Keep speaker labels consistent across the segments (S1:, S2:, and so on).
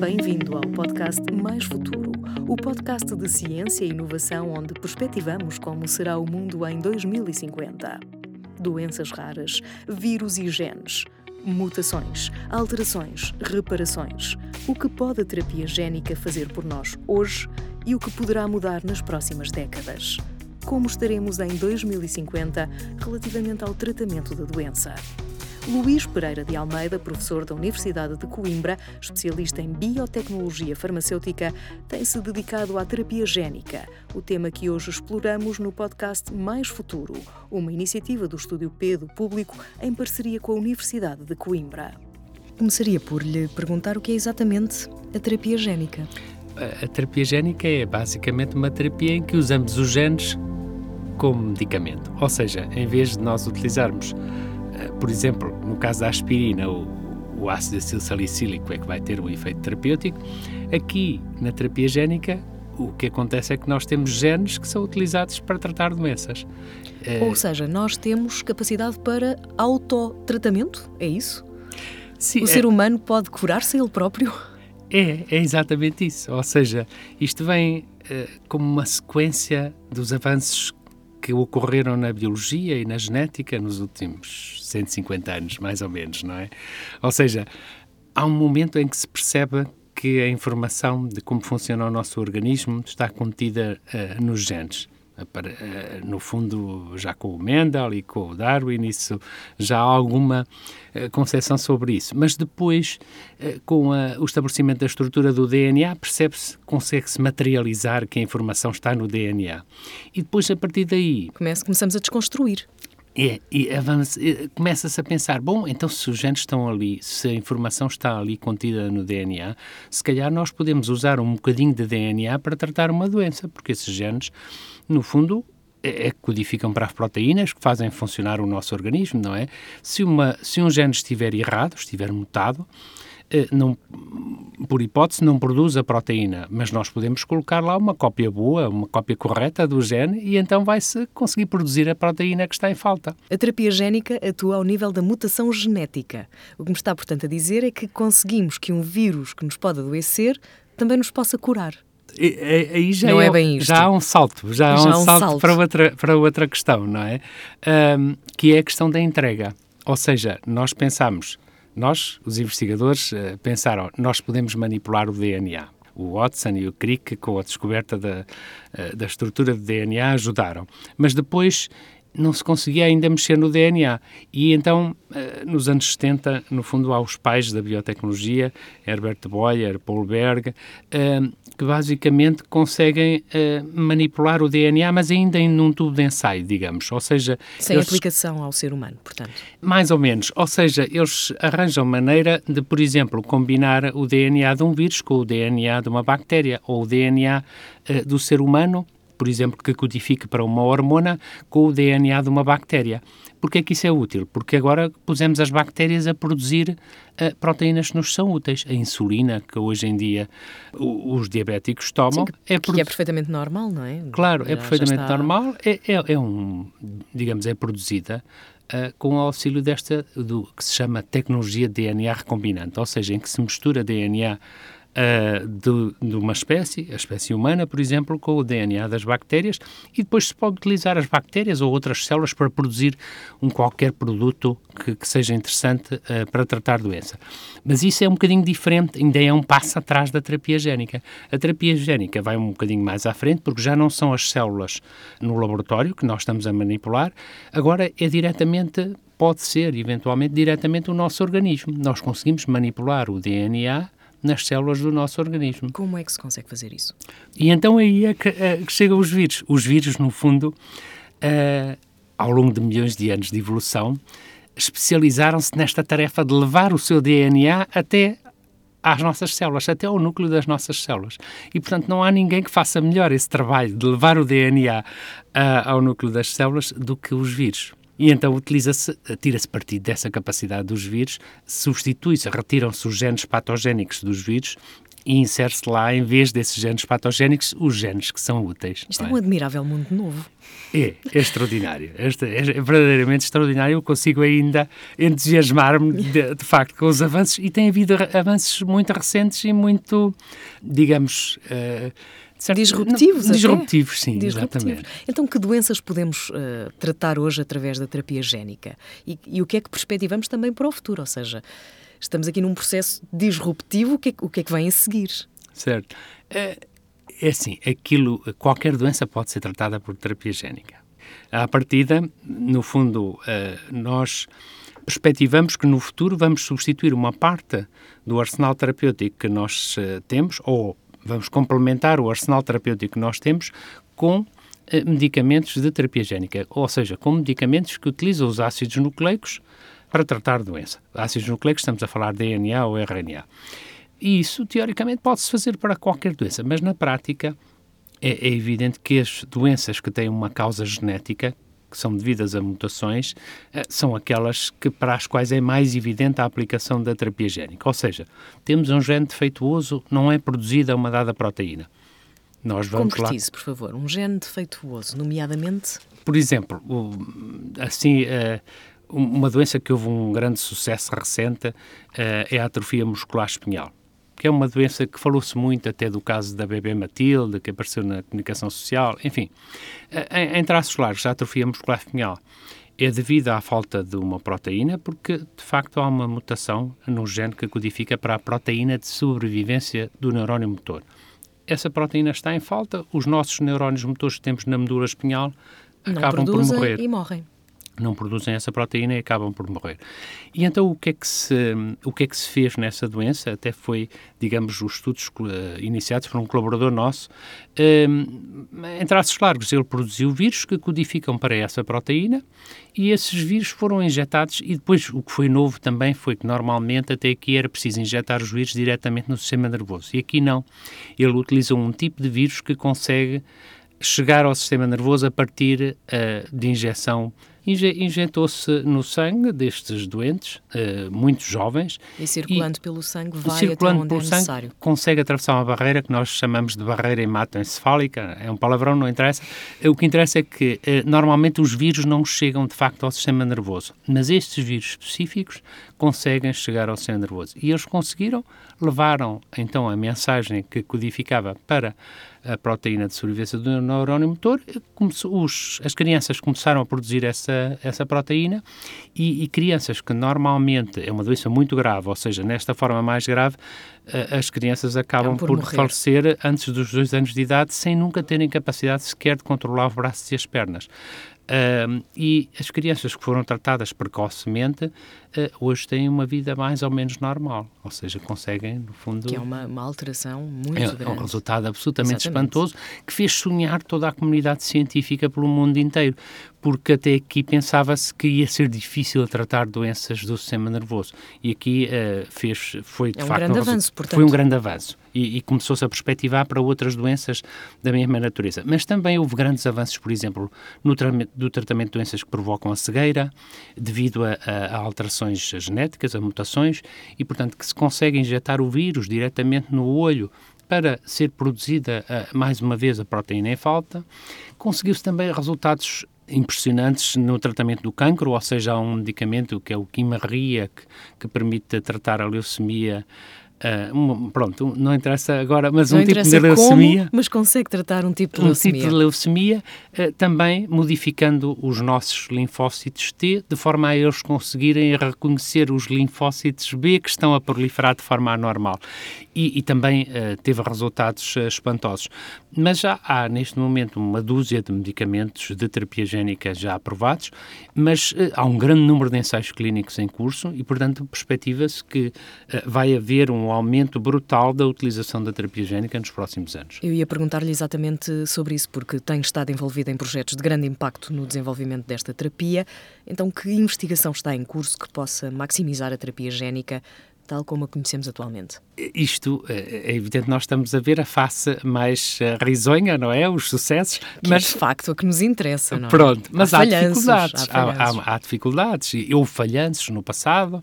S1: Bem-vindo ao podcast Mais Futuro, o podcast de ciência e inovação onde perspectivamos como será o mundo em 2050. Doenças raras, vírus e genes, mutações, alterações, reparações. O que pode a terapia génica fazer por nós hoje e o que poderá mudar nas próximas décadas? Como estaremos em 2050 relativamente ao tratamento da doença? Luís Pereira de Almeida, professor da Universidade de Coimbra, especialista em biotecnologia farmacêutica, tem-se dedicado à terapia génica, o tema que hoje exploramos no podcast Mais Futuro, uma iniciativa do Estúdio P do Público em parceria com a Universidade de Coimbra. Começaria por lhe perguntar o que é exatamente a terapia génica.
S2: A terapia génica é basicamente uma terapia em que usamos os genes como medicamento. Ou seja, em vez de nós utilizarmos por exemplo, no caso da aspirina, o, o ácido acetilsalicílico é que vai ter um efeito terapêutico. Aqui, na terapia génica, o que acontece é que nós temos genes que são utilizados para tratar doenças.
S1: Ou seja, nós temos capacidade para autotratamento, é isso? Sim, o ser é... humano pode curar-se ele próprio?
S2: É, é exatamente isso. Ou seja, isto vem uh, como uma sequência dos avanços que ocorreram na biologia e na genética nos últimos 150 anos, mais ou menos, não é? Ou seja, há um momento em que se percebe que a informação de como funciona o nosso organismo está contida uh, nos genes. Eh, no fundo, já com o Mendel e com o Darwin, isso já há alguma eh, concepção sobre isso. Mas depois, eh, com a, o estabelecimento da estrutura do DNA, percebe-se, consegue-se materializar que a informação está no DNA. E depois, a partir daí.
S1: Começa, começamos a desconstruir.
S2: É, e começa-se a pensar, bom, então se os genes estão ali, se a informação está ali contida no DNA, se calhar nós podemos usar um bocadinho de DNA para tratar uma doença, porque esses genes, no fundo, é, é codificam para as proteínas que fazem funcionar o nosso organismo, não é? Se, uma, se um gene estiver errado, estiver mutado, não, por hipótese, não produz a proteína, mas nós podemos colocar lá uma cópia boa, uma cópia correta do gene e então vai-se conseguir produzir a proteína que está em falta.
S1: A terapia génica atua ao nível da mutação genética. O que me está, portanto, a dizer é que conseguimos que um vírus que nos pode adoecer também nos possa curar.
S2: Aí já, não é, é bem isto. já há um salto, já, há um, um salto, salto, Para, outra, para outra questão, não é? Um, que é a questão da entrega. Ou seja, nós pensamos nós, os investigadores, eh, pensaram, nós podemos manipular o DNA. O Watson e o Crick, com a descoberta da, eh, da estrutura de DNA, ajudaram. Mas depois não se conseguia ainda mexer no DNA. E então, eh, nos anos 70, no fundo, há os pais da biotecnologia, Herbert Boyer, Paul Berg, que basicamente conseguem eh, manipular o DNA, mas ainda em um tubo de ensaio, digamos. Ou seja...
S1: Sem eles... aplicação ao ser humano, portanto.
S2: Mais ou menos. Ou seja, eles arranjam maneira de, por exemplo, combinar o DNA de um vírus com o DNA de uma bactéria ou o DNA do ser humano por exemplo, que codifique para uma hormona com o DNA de uma bactéria. Porquê é que isso é útil? Porque agora pusemos as bactérias a produzir uh, proteínas que nos são úteis. A insulina, que hoje em dia os diabéticos tomam... Sim,
S1: que, é, que é perfeitamente normal, não é?
S2: Claro, é perfeitamente está... normal. É, é, é, um, digamos, é produzida uh, com o auxílio desta, do que se chama tecnologia DNA recombinante, ou seja, em que se mistura DNA uh, de, de, uma espécie, a espécie humana, por exemplo, com o DNA das bactérias, e depois se pode utilizar as bactérias ou outras células para produzir um qualquer produto que, que seja interessante uh, para tratar doença. Mas isso é um bocadinho diferente, ainda é um passo atrás da terapia génica. A terapia génica vai um bocadinho mais à frente, porque já não são as células no laboratório que nós estamos a manipular, agora é diretamente pode ser, eventualmente, diretamente o nosso organismo. Nós conseguimos manipular o DNA nas células do nosso organismo.
S1: Como é que se consegue fazer isso?
S2: E então aí é que, é, que chegam os vírus. Os vírus, no fundo, uh, ao longo de milhões de anos de evolução, especializaram-se nesta tarefa de levar o seu DNA até às nossas células, até ao núcleo das nossas células. E, portanto, não há ninguém que faça melhor esse trabalho de levar o DNA eh, ao núcleo das células do que os vírus. E então utiliza-se, tira-se partido dessa capacidade dos vírus, substitui-se, retiram-se os genes patogénicos dos vírus e insere-se lá, em vez desses genes patogénicos, os genes que são úteis.
S1: Isto é? é um admirável mundo novo.
S2: É, é extraordinário. Este é verdadeiramente extraordinário. Eu consigo ainda entusiasmar-me, de, de, facto, com os avanços. E tem havido avanços muito recentes e muito, digamos. Uh,
S1: certo? Disruptivos,
S2: Disruptivos, sim, Disruptivos. exatamente.
S1: Então, que doenças podemos uh, tratar hoje através da terapia génica? E, e o que é que perspectivamos também para o futuro? Ou seja, estamos aqui num processo disruptivo, o que é, o que, é que vem a seguir?
S2: Certo. É, é assim, aquilo, qualquer doença pode ser tratada por terapia génica. À partida, no fundo, eh, nós perspectivamos que no futuro vamos substituir uma parte do arsenal terapêutico que nós eh, temos, ou vamos complementar o arsenal terapêutico que nós temos com eh, medicamentos de terapia génica, ou seja, com medicamentos que utilizam os ácidos nucleicos para tratar doença. Ácidos nucleicos, estamos a falar de DNA ou RNA. E isso, teoricamente, pode-se fazer para qualquer doença, mas na prática é, é, evidente que as doenças que têm uma causa genética, que são devidas a mutações, eh, são aquelas que, para as quais é mais evidente a aplicação da terapia génica. Ou seja, temos um gene defeituoso, não é produzida uma dada proteína.
S1: Nós vamos Concretize, lá... por favor, um gene defeituoso, nomeadamente?
S2: Por exemplo, assim, eh, uma doença que houve um grande sucesso recente eh, é a atrofia muscular espinhal, que é uma doença que falou-se muito até do caso da bebê Matilde, que apareceu na comunicação social, enfim. Eh, em traços largos, a atrofia muscular espinhal é devido à falta de uma proteína, porque de facto há uma mutação no gene que codifica para a proteína de sobrevivência do neurónio motor. Essa proteína está em falta, os nossos neurónios motores que temos na medula espinhal
S1: Não
S2: acabam
S1: por
S2: morrer.
S1: e morrem
S2: não produzem essa proteína e acabam por morrer. E então o que é que se, o que é que se fez nessa doença? Até foi, digamos, os estudos uh, iniciados por um colaborador nosso. Uh, em traços largos, ele produziu vírus que codificam para essa proteína e esses vírus foram injetados e depois o que foi novo também foi que normalmente até aqui era preciso injetar os vírus diretamente no sistema nervoso e aqui não. Ele utilizou um tipo de vírus que consegue chegar ao sistema nervoso a partir uh, de injeção injetou-se no sangue destes doentes, uh, muito jovens.
S1: E circulando e, pelo sangue vai circulando até onde pelo é necessário. Sangue,
S2: consegue atravessar uma barreira que nós chamamos de barreira hematoencefálica, é um palavrão, não interessa. O que interessa é que uh, normalmente os vírus não chegam de facto ao sistema nervoso, mas estes vírus específicos conseguem chegar ao sistema nervoso. E eles conseguiram, levaram então a mensagem que codificava para a proteína de sobrevivência do neurónio motor, os, as crianças começaram a produzir essa, essa proteína e, e, crianças que normalmente é uma doença muito grave, ou seja, nesta forma mais grave, as crianças acabam por, por falecer antes dos dois anos de idade sem nunca terem capacidade sequer de controlar os braços e as pernas. Uh, e as crianças que foram tratadas precocemente hoje têm uma vida mais ou menos normal, ou seja, conseguem, no fundo.
S1: Que é uma, uma alteração muito
S2: é,
S1: grande.
S2: É um resultado absolutamente Exatamente. espantoso que fez sonhar toda a comunidade científica pelo mundo inteiro, porque até aqui pensava-se que ia ser difícil tratar doenças do sistema nervoso. E aqui uh, fez, foi de
S1: é um
S2: facto.
S1: Grande um avanço, portanto.
S2: Foi um grande avanço e, e começou-se a perspectivar para outras doenças da mesma natureza. Mas também houve grandes avanços, por exemplo, no tratamento, do tratamento de doenças que provocam a cegueira, devido a, a, a alterações genéticas, a mutações, e portanto que se consegue injetar o vírus diretamente no olho para ser produzida uh, mais uma vez a proteína em falta. Conseguiu-se também resultados impressionantes no tratamento do cancro, ou seja, há um medicamento que é o Quimarria, que, que permite tratar a leucemia Uh, um, pronto, não interessa agora, mas
S1: não
S2: um tipo de leucemia.
S1: Como, mas consegue tratar um tipo de
S2: um
S1: leucemia.
S2: Um tipo de leucemia, uh, também modificando os nossos linfócitos T, de forma a eles conseguirem reconhecer os linfócitos B que estão a proliferar de forma anormal. E, e também uh, teve resultados espantosos. Mas já há, neste momento, uma dúzia de medicamentos de terapia génica já aprovados, mas há um grande número de ensaios clínicos em curso e, portanto, perspectiva-se que vai haver um aumento brutal da utilização da terapia génica nos próximos anos.
S1: Eu ia perguntar-lhe exatamente sobre isso, porque tenho estado envolvida em projetos de grande impacto no desenvolvimento desta terapia. Então, que investigação está em curso que possa maximizar a terapia génica tal como a conhecemos atualmente?
S2: Isto é, é evidente, nós estamos a ver a face mais eh, risonha, não é? Os sucessos.
S1: Que mas é de facto o que nos interessa, não é?
S2: Pronto, mas
S1: há,
S2: há dificuldades. Há, há, há, dificuldades. Houve falhanços no passado.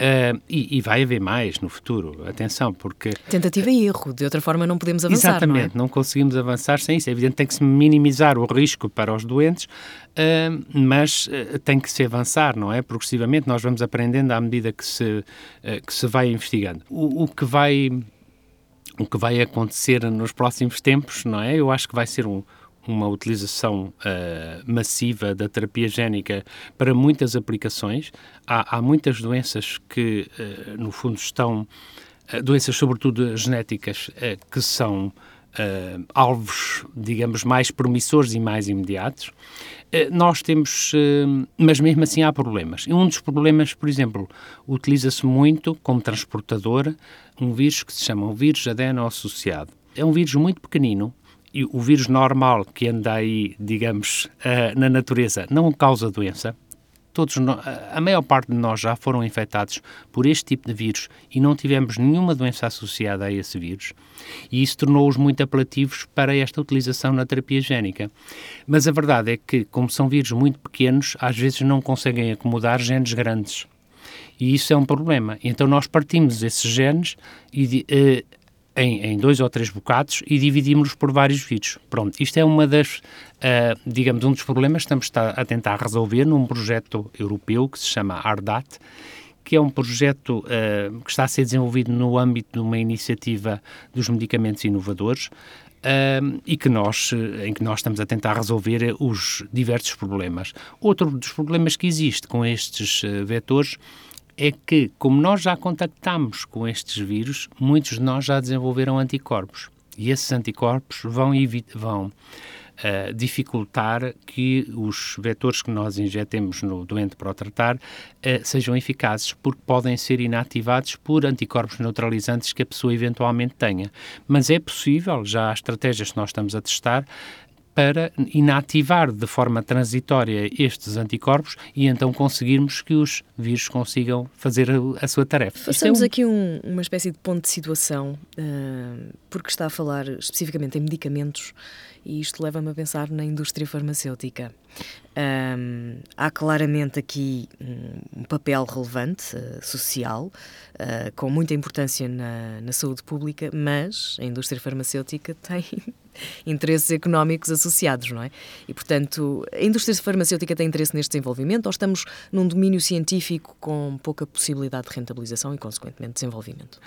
S2: Uh, e, e, vai haver mais no futuro, atenção, porque...
S1: Tentativa e erro, de outra forma não podemos avançar,
S2: Exatamente,
S1: não,
S2: é? não conseguimos avançar sem isso. É evidente que tem que se minimizar o risco para os doentes, uh, mas uh, tem que se avançar, não é? Progressivamente nós vamos aprendendo à medida que se, que se vai investigando. O, o que vai... O que vai acontecer nos próximos tempos, não é? Eu acho que vai ser um, uma utilização uh, massiva da terapia génica para muitas aplicações. Há, há muitas doenças que, uh, no fundo, estão. Uh, doenças, sobretudo genéticas, que são alvos, digamos, mais promissores e mais imediatos. nós temos. mas mesmo assim há problemas. Um dos problemas, por exemplo, utiliza-se muito como transportador um vírus que se chama o vírus adeno-associado. É um vírus muito pequenino, o vírus normal que anda aí, digamos, uh, na natureza não causa doença. Todos a maior parte de nós já foram infectados por este tipo de vírus e não tivemos nenhuma doença associada a esse vírus. E isso tornou-os muito apelativos para esta utilização na terapia génica. Mas a verdade é que, como são vírus muito pequenos, às vezes não conseguem acomodar genes grandes. E isso é um problema. Então nós partimos esses genes e uh, em, em, dois ou três bocados e dividimos-los por vários vídeos. Pronto, isto é uma das, uh, digamos, um dos problemas que estamos a tentar resolver num projeto europeu que se chama ARDAT, que é um projeto uh, que está a ser desenvolvido no âmbito de uma iniciativa dos medicamentos inovadores uh, e que nós, em que nós estamos a tentar resolver os diversos problemas. Outro dos problemas que existe com estes vetores é que, como nós já contactamos com estes vírus, muitos de nós já desenvolveram anticorpos. E esses anticorpos vão, vão uh, dificultar que os vetores que nós injetemos no doente para o tratar uh, sejam eficazes, porque podem ser inativados por anticorpos neutralizantes que a pessoa eventualmente tenha. Mas é possível, já há estratégias que nós estamos a testar, para inativar de forma transitória estes anticorpos e então conseguirmos que os vírus consigam fazer a, a sua tarefa.
S1: Façamos é um... aqui um, uma espécie de ponto de situação, uh, porque está a falar especificamente em medicamentos e isto leva-me a pensar na indústria farmacêutica. Um, há claramente aqui um, papel relevante uh, social, uh, com muita importância na, na, saúde pública, mas a indústria farmacêutica tem interesses económicos associados, não é? E, portanto, a indústria farmacêutica tem interesse neste desenvolvimento ou estamos num domínio científico com pouca possibilidade de rentabilização e, consequentemente, desenvolvimento?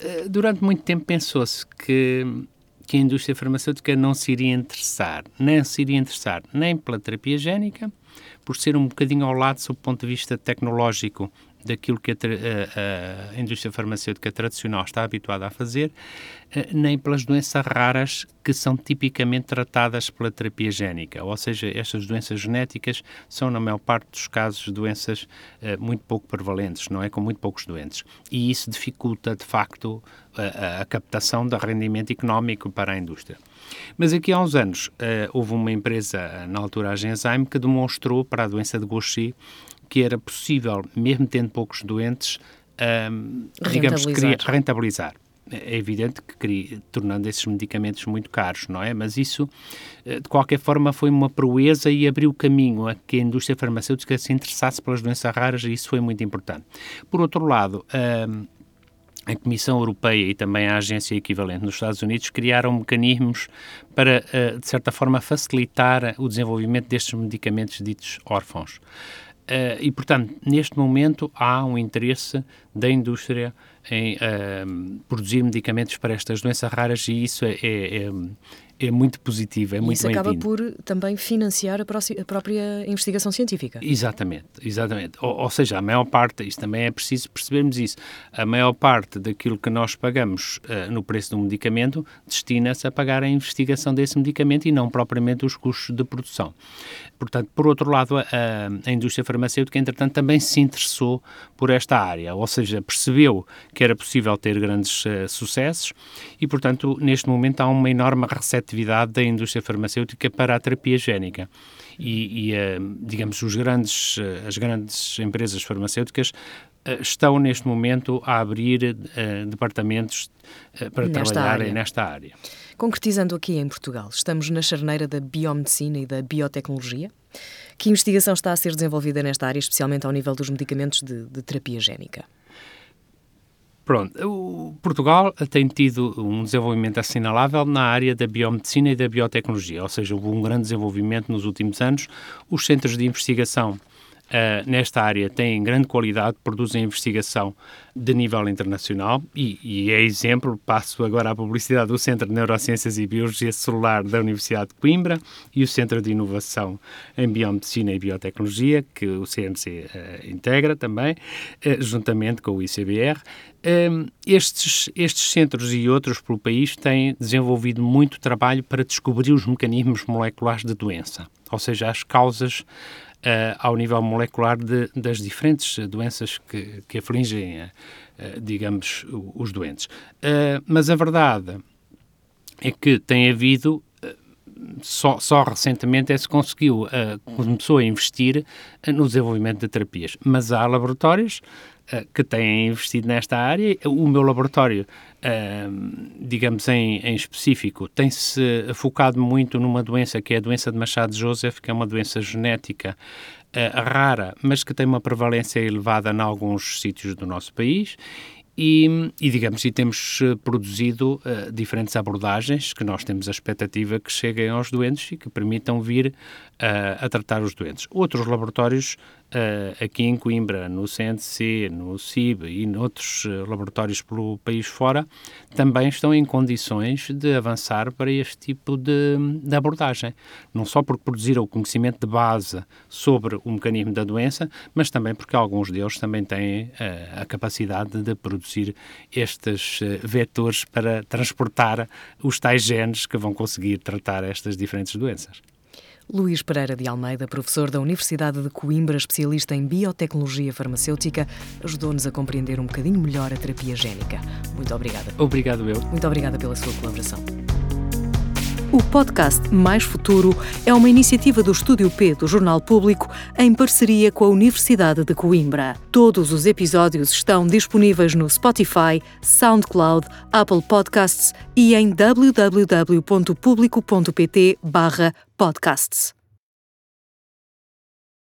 S2: Eh, durante muito tempo pensou-se que que a indústria farmacêutica não se iria interessar, nem se iria interessar nem pela terapia génica, por ser um bocadinho ao lado, sob o ponto de vista tecnológico, daquilo que a, a, a, indústria farmacêutica tradicional está habituada a fazer, eh, nem pelas doenças raras que são tipicamente tratadas pela terapia génica. Ou seja, estas doenças genéticas são, na maior parte dos casos, doenças uh, muito pouco prevalentes, não é? Com muito poucos doentes. E isso dificulta, de facto, a, a captação de rendimento económico para a indústria. Mas aqui há uns anos uh, houve uma empresa, na altura a Genzyme, que demonstrou para a doença de Gaucher que era possível, mesmo tendo poucos doentes, um, digamos, rentabilizar. rentabilizar. É evidente que queria, tornando esses medicamentos muito caros, não é? Mas isso, eh, de qualquer forma, foi uma proeza e abriu caminho a que a indústria farmacêutica se interessasse pelas doenças raras e isso foi muito importante. Por outro lado, um, a Comissão Europeia e também a agência equivalente nos Estados Unidos criaram mecanismos para, eh, de certa forma, facilitar o desenvolvimento destes medicamentos ditos órfãos. Uh, e, portanto, neste momento há um interesse da indústria em uh, produzir medicamentos para estas doenças raras e isso é, é, é muito positivo, é muito
S1: Isso acaba por também financiar a, a, própria investigação científica.
S2: Exatamente, exatamente. Ou, ou, seja, a maior parte, isto também é preciso percebermos isso, a maior parte daquilo que nós pagamos uh, no preço do medicamento destina-se a pagar a investigação desse medicamento e não propriamente os custos de produção. Portanto, por outro lado, a, a indústria farmacêutica, entretanto, também se interessou por esta área, ou seja, percebeu que era possível ter grandes uh, sucessos e, portanto, neste momento há uma enorme receptividade da indústria farmacêutica para a terapia génica. E, e uh, digamos, os grandes, uh, as grandes empresas farmacêuticas estão neste momento a abrir departamentos para nesta trabalharem área. nesta área.
S1: Concretizando aqui em Portugal, estamos na charneira da biomedicina e da biotecnologia. Que investigação está a ser desenvolvida nesta área, especialmente ao nível dos medicamentos de, de terapia génica?
S2: Pronto, o Portugal tem tido um desenvolvimento assinalável na área da biomedicina e da biotecnologia, ou seja, houve um grande desenvolvimento nos últimos anos. Os centros de investigação Uh, nesta área têm grande qualidade, produzem investigação de nível internacional e, e, é exemplo, passo agora à publicidade do Centro de Neurociências e Biologia Celular da Universidade de Coimbra e o Centro de Inovação em Biomedicina e Biotecnologia, que o CNC uh, eh, integra também, uh, juntamente com o ICBR. estes, estes centros e outros pelo país têm desenvolvido muito trabalho para descobrir os mecanismos moleculares de doença, ou seja, as causas ao nível molecular de, das diferentes doenças que, que afligem, uh, digamos, os doentes. Mas a verdade é que tem havido só, só, recentemente é se conseguiu, uh, começou a investir uh, no desenvolvimento de terapias. Mas há laboratórios uh, que têm investido nesta área. O meu laboratório, digamos em, em específico, tem-se focado muito numa doença que é a doença de Machado-Joseph, que é uma doença genética rara, mas que tem uma prevalência elevada em alguns sítios do nosso país e, e, digamos, e temos eh, produzido uh, diferentes abordagens que nós temos a expectativa que cheguem aos doentes e que permitam vir uh, a tratar os doentes. Outros laboratórios uh, aqui em Coimbra, no CNC, no CIB e noutros laboratórios pelo país fora, também estão em condições de avançar para este tipo de, de abordagem. Não só porque produziram o conhecimento de base sobre o mecanismo da doença, mas também porque alguns deles também têm a capacidade de produzir produzir estes eh, vetores para transportar os tais genes que vão conseguir tratar estas diferentes doenças.
S1: Luís Pereira de Almeida, professor da Universidade de Coimbra, especialista em biotecnologia farmacêutica, ajudou-nos a compreender um bocadinho melhor a terapia génica. Muito obrigada.
S2: Obrigado eu.
S1: Muito obrigada pela sua colaboração. O podcast Mais Futuro é uma iniciativa do Estúdio P do Jornal Público em parceria com a Universidade de Coimbra. Todos os episódios estão disponíveis no Spotify, SoundCloud, Apple Podcasts e em www.publico.pt/podcasts.